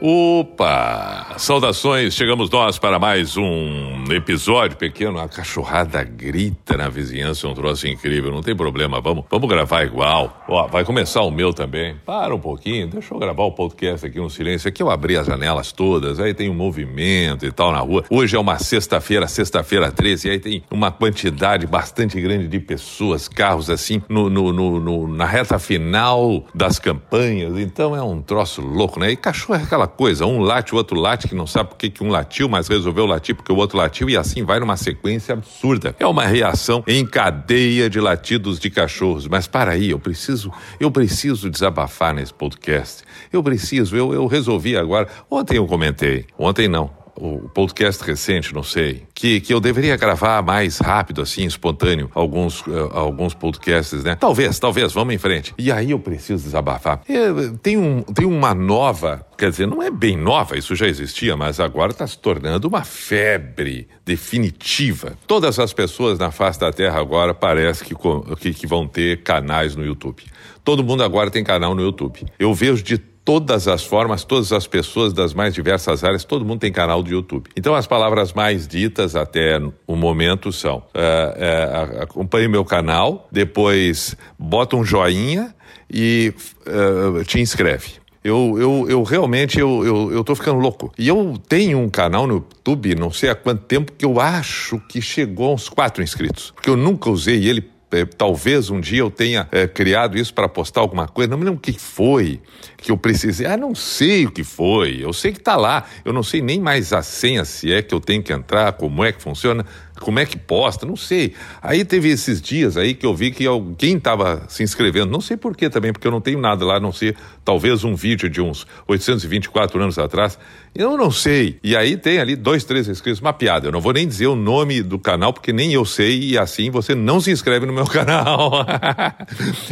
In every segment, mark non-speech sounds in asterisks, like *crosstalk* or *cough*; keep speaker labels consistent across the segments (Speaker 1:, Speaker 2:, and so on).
Speaker 1: Opa! Saudações, chegamos nós para mais um episódio pequeno. A cachorrada grita na vizinhança, um troço incrível, não tem problema, vamos, vamos gravar igual. Ó, vai começar o meu também. Para um pouquinho, deixa eu gravar o podcast aqui no silêncio. Aqui eu abri as janelas todas, aí tem um movimento e tal na rua. Hoje é uma sexta-feira, sexta-feira 13, e aí tem uma quantidade bastante grande de pessoas, carros assim, no, no, no, no na reta final das campanhas. Então é um troço louco, né? E cachorro é aquela coisa, um late, o outro late, que não sabe por que, um latiu, mas resolveu latir porque o outro latiu, e assim vai numa sequência absurda. É uma reação em cadeia de latidos de cachorros. Mas para aí, eu preciso, eu preciso desabafar nesse podcast. Eu preciso, eu, eu resolvi agora. Ontem eu comentei, ontem não, o podcast recente, não sei, que, que eu deveria gravar mais rápido, assim, espontâneo, alguns, uh, alguns podcasts, né? Talvez, talvez, vamos em frente. E aí eu preciso desabafar. É, tem, um, tem uma nova, quer dizer, não é bem nova, isso já existia, mas agora está se tornando uma febre definitiva. Todas as pessoas na face da Terra agora parece que, que, que vão ter canais no YouTube. Todo mundo agora tem canal no YouTube. Eu vejo de todas as formas, todas as pessoas das mais diversas áreas, todo mundo tem canal do YouTube. Então as palavras mais ditas até o momento são: uh, uh, acompanhe meu canal, depois bota um joinha e uh, te inscreve. Eu, eu, eu realmente eu, eu, eu tô ficando louco. E eu tenho um canal no YouTube, não sei há quanto tempo, que eu acho que chegou a uns quatro inscritos. Porque eu nunca usei ele é, talvez um dia eu tenha é, criado isso para postar alguma coisa, não me lembro o que foi que eu precisei. Ah, não sei o que foi, eu sei que está lá, eu não sei nem mais a senha se é que eu tenho que entrar, como é que funciona, como é que posta, não sei. Aí teve esses dias aí que eu vi que alguém estava se inscrevendo, não sei por que também, porque eu não tenho nada lá, a não ser talvez um vídeo de uns 824 anos atrás, eu não sei. E aí tem ali dois, três inscritos, uma piada. Eu não vou nem dizer o nome do canal, porque nem eu sei, e assim você não se inscreve no meu *laughs* canal.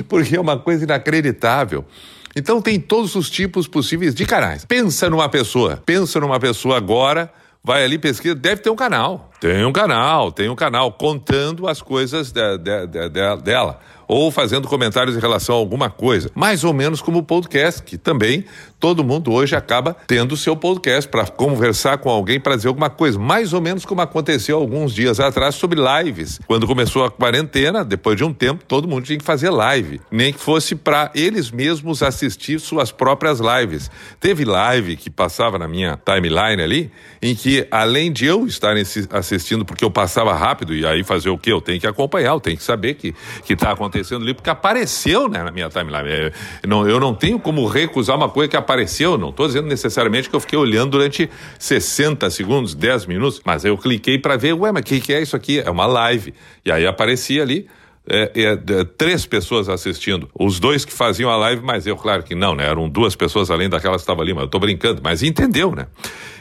Speaker 1: porque é uma coisa inacreditável. Então tem todos os tipos possíveis de canais. Pensa numa pessoa, pensa numa pessoa agora, vai ali, pesquisa, deve ter um canal. Tem um canal, tem um canal contando as coisas de, de, de, dela ou fazendo comentários em relação a alguma coisa. Mais ou menos como o podcast, que também todo mundo hoje acaba tendo seu podcast para conversar com alguém, para dizer alguma coisa. Mais ou menos como aconteceu alguns dias atrás sobre lives. Quando começou a quarentena, depois de um tempo, todo mundo tinha que fazer live. Nem que fosse para eles mesmos assistir suas próprias lives. Teve live que passava na minha timeline ali, em que além de eu estar assistindo porque eu passava rápido e aí fazer o quê? Eu tenho que acompanhar, eu tenho que saber que que está acontecendo ali porque apareceu né, na minha timeline. Eu é, não, eu não tenho como recusar uma coisa que apareceu, não estou dizendo necessariamente que eu fiquei olhando durante 60 segundos, 10 minutos, mas eu cliquei para ver, ué, mas o que, que é isso aqui? É uma live. E aí aparecia ali é, é, é, três pessoas assistindo. Os dois que faziam a live, mas eu, claro que não, né? Eram duas pessoas além daquelas que estavam ali, mas eu tô brincando, mas entendeu, né?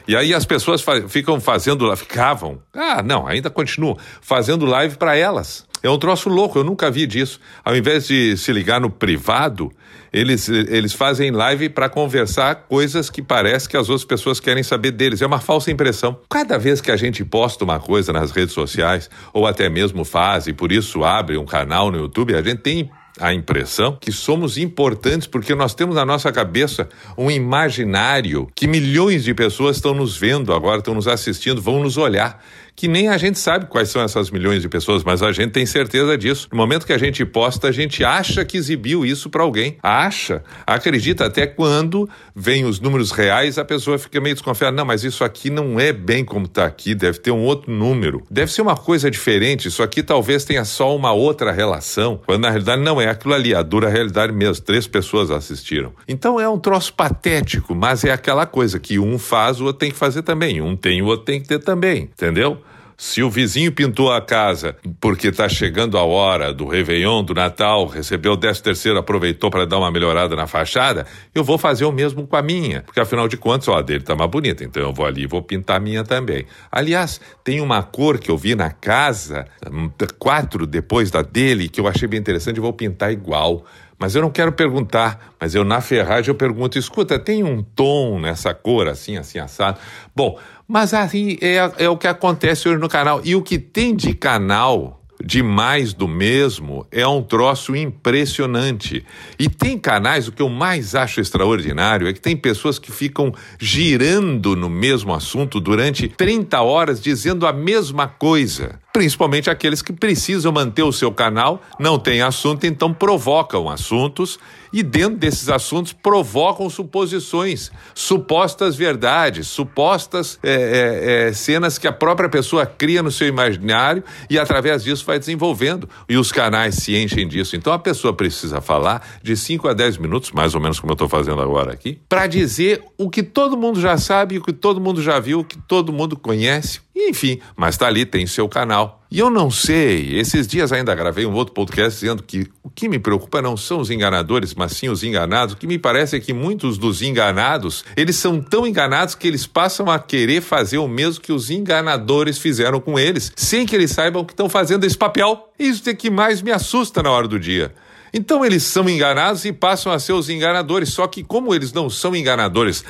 Speaker 1: E aí as pessoas fa ficam fazendo, ficavam, ah, não, ainda continuam, fazendo live para elas. É um troço louco, eu nunca vi disso. Ao invés de se ligar no privado, eles, eles fazem live para conversar coisas que parece que as outras pessoas querem saber deles. É uma falsa impressão. Cada vez que a gente posta uma coisa nas redes sociais, ou até mesmo faz, e por isso abre um canal no YouTube, a gente tem a impressão que somos importantes porque nós temos na nossa cabeça um imaginário que milhões de pessoas estão nos vendo agora, estão nos assistindo, vão nos olhar que nem a gente sabe quais são essas milhões de pessoas, mas a gente tem certeza disso. No momento que a gente posta, a gente acha que exibiu isso para alguém. Acha, acredita até quando vem os números reais, a pessoa fica meio desconfiada. Não, mas isso aqui não é bem como está aqui, deve ter um outro número. Deve ser uma coisa diferente, isso aqui talvez tenha só uma outra relação, quando na realidade não é aquilo ali, a dura realidade mesmo. Três pessoas assistiram. Então é um troço patético, mas é aquela coisa que um faz, o outro tem que fazer também. Um tem, o outro tem que ter também, entendeu? Se o vizinho pintou a casa porque está chegando a hora do Réveillon, do Natal, recebeu o 13 terceiro, aproveitou para dar uma melhorada na fachada, eu vou fazer o mesmo com a minha. Porque afinal de contas, ó, a dele está mais bonita, então eu vou ali e vou pintar a minha também. Aliás, tem uma cor que eu vi na casa, hum, quatro depois da dele, que eu achei bem interessante e vou pintar igual Mas eu não quero perguntar, mas eu na ferragem eu pergunto, escuta, tem um tom nessa cor assim, assim, assado? Bom, mas aí é, é o que acontece hoje no canal. E o que tem de canal de mais do mesmo é um troço impressionante. E tem canais, o que eu mais acho extraordinário é que tem pessoas que ficam girando no mesmo assunto durante 30 horas dizendo a mesma coisa. Principalmente aqueles que precisam manter o seu canal, não tem assunto, então provocam assuntos e dentro desses assuntos provocam suposições, supostas verdades, supostas é, é, é, cenas que a própria pessoa cria no seu imaginário e através disso vai desenvolvendo. E os canais se enchem disso. Então a pessoa precisa falar de 5 a 10 minutos, mais ou menos como eu estou fazendo agora aqui, para dizer o que todo mundo já sabe, o que todo mundo já viu, o que todo mundo conhece, enfim, mas está ali, tem seu canal. E eu não sei, esses dias ainda gravei um outro podcast dizendo que o que me preocupa não são os enganadores, mas sim os enganados. O que me parece é que muitos dos enganados, eles são tão enganados que eles passam a querer fazer o mesmo que os enganadores fizeram com eles, sem que eles saibam que estão fazendo esse papel. Isso é que mais me assusta na hora do dia. Então eles são enganados e passam a ser os enganadores, só que como eles não são enganadores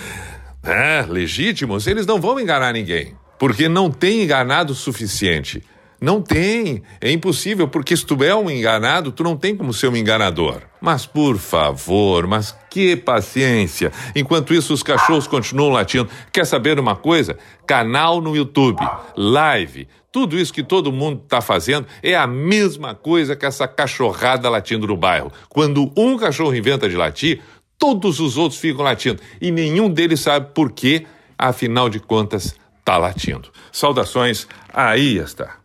Speaker 1: é, legítimos, eles não vão enganar ninguém porque não tem enganado o suficiente. Não tem, é impossível, porque se tu é um enganado, tu não tem como ser um enganador. Mas por favor, mas que paciência. Enquanto isso, os cachorros continuam latindo. Quer saber uma coisa? Canal no YouTube, live, tudo isso que todo mundo está fazendo é a mesma coisa que essa cachorrada latindo no bairro. Quando um cachorro inventa de latir, todos os outros ficam latindo. E nenhum deles sabe por quê, afinal de contas, está latindo. Saudações, aí está.